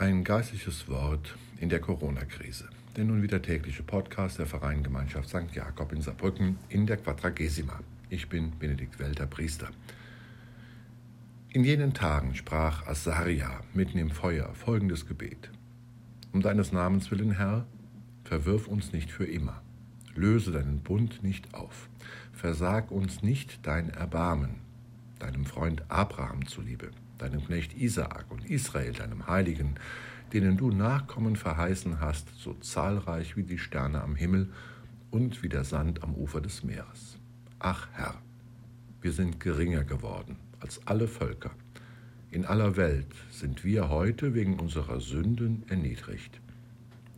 Ein geistliches Wort in der Corona-Krise. Der nun wieder tägliche Podcast der Vereingemeinschaft St. Jakob in Saarbrücken in der Quadragesima. Ich bin Benedikt Welter, Priester. In jenen Tagen sprach Asaria mitten im Feuer folgendes Gebet. Um deines Namens willen, Herr, verwirf uns nicht für immer. Löse deinen Bund nicht auf. Versag uns nicht dein Erbarmen, deinem Freund Abraham zuliebe deinem Knecht Isaak und Israel, deinem Heiligen, denen du Nachkommen verheißen hast, so zahlreich wie die Sterne am Himmel und wie der Sand am Ufer des Meeres. Ach Herr, wir sind geringer geworden als alle Völker. In aller Welt sind wir heute wegen unserer Sünden erniedrigt.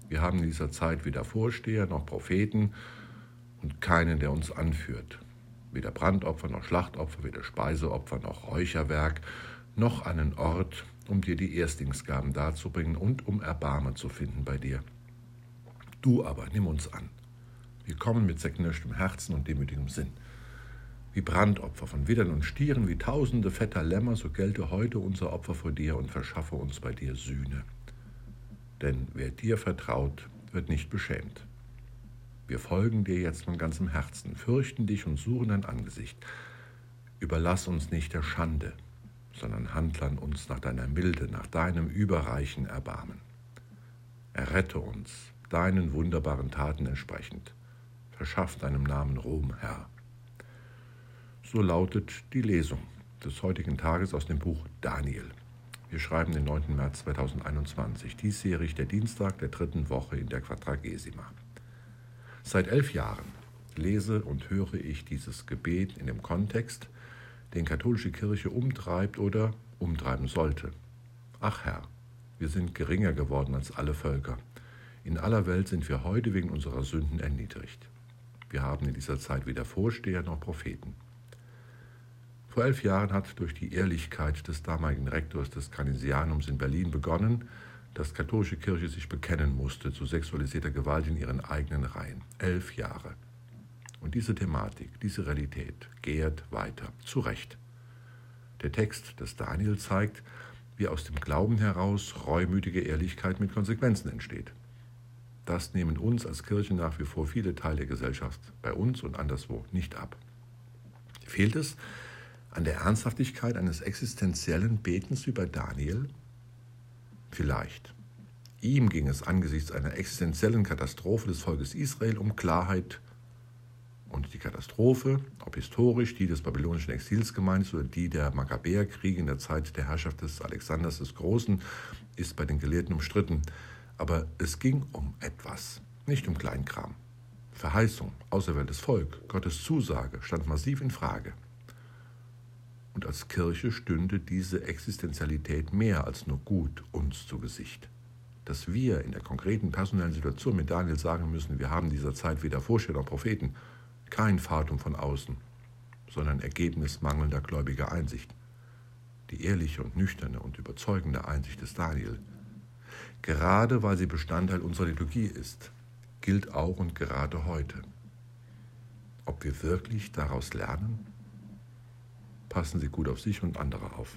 Wir haben in dieser Zeit weder Vorsteher noch Propheten und keinen, der uns anführt. Weder Brandopfer noch Schlachtopfer, weder Speiseopfer noch Räucherwerk, noch einen Ort, um dir die Erstlingsgaben darzubringen und um Erbarmen zu finden bei dir. Du aber nimm uns an. Wir kommen mit zerknirschtem Herzen und demütigem Sinn. Wie Brandopfer von Widdern und Stieren, wie tausende fetter Lämmer, so gelte heute unser Opfer vor dir und verschaffe uns bei dir Sühne. Denn wer dir vertraut, wird nicht beschämt. Wir folgen dir jetzt von ganzem Herzen, fürchten dich und suchen dein Angesicht. Überlass uns nicht der Schande, sondern handle an uns nach deiner Milde, nach deinem überreichen Erbarmen. Errette uns, deinen wunderbaren Taten entsprechend. Verschaff deinem Namen Ruhm, Herr. So lautet die Lesung des heutigen Tages aus dem Buch Daniel. Wir schreiben den 9. März 2021, diesjährig der Dienstag der dritten Woche in der Quadragesima. Seit elf Jahren lese und höre ich dieses Gebet in dem Kontext, den katholische Kirche umtreibt oder umtreiben sollte. Ach Herr, wir sind geringer geworden als alle Völker. In aller Welt sind wir heute wegen unserer Sünden erniedrigt. Wir haben in dieser Zeit weder Vorsteher noch Propheten. Vor elf Jahren hat durch die Ehrlichkeit des damaligen Rektors des Canisianums in Berlin begonnen, dass katholische Kirche sich bekennen musste zu sexualisierter Gewalt in ihren eigenen Reihen. Elf Jahre. Und diese Thematik, diese Realität gärt weiter, zu Recht. Der Text des Daniel zeigt, wie aus dem Glauben heraus reumütige Ehrlichkeit mit Konsequenzen entsteht. Das nehmen uns als Kirche nach wie vor viele Teile der Gesellschaft bei uns und anderswo nicht ab. Fehlt es an der Ernsthaftigkeit eines existenziellen Betens wie bei Daniel? Vielleicht. Ihm ging es angesichts einer existenziellen Katastrophe des Volkes Israel um Klarheit und die Katastrophe, ob historisch die des babylonischen Exils gemeint ist oder die der Makkabäerkriege in der Zeit der Herrschaft des Alexanders des Großen, ist bei den Gelehrten umstritten. Aber es ging um etwas, nicht um Kleinkram. Verheißung, auserwähltes Volk, Gottes Zusage stand massiv in Frage. Und als Kirche stünde diese Existenzialität mehr als nur gut uns zu Gesicht. Dass wir in der konkreten personellen Situation mit Daniel sagen müssen, wir haben dieser Zeit weder Vorsteher noch Propheten, kein Fatum von außen, sondern Ergebnis mangelnder gläubiger Einsicht. Die ehrliche und nüchterne und überzeugende Einsicht des Daniel, gerade weil sie Bestandteil unserer Liturgie ist, gilt auch und gerade heute. Ob wir wirklich daraus lernen? Passen Sie gut auf sich und andere auf.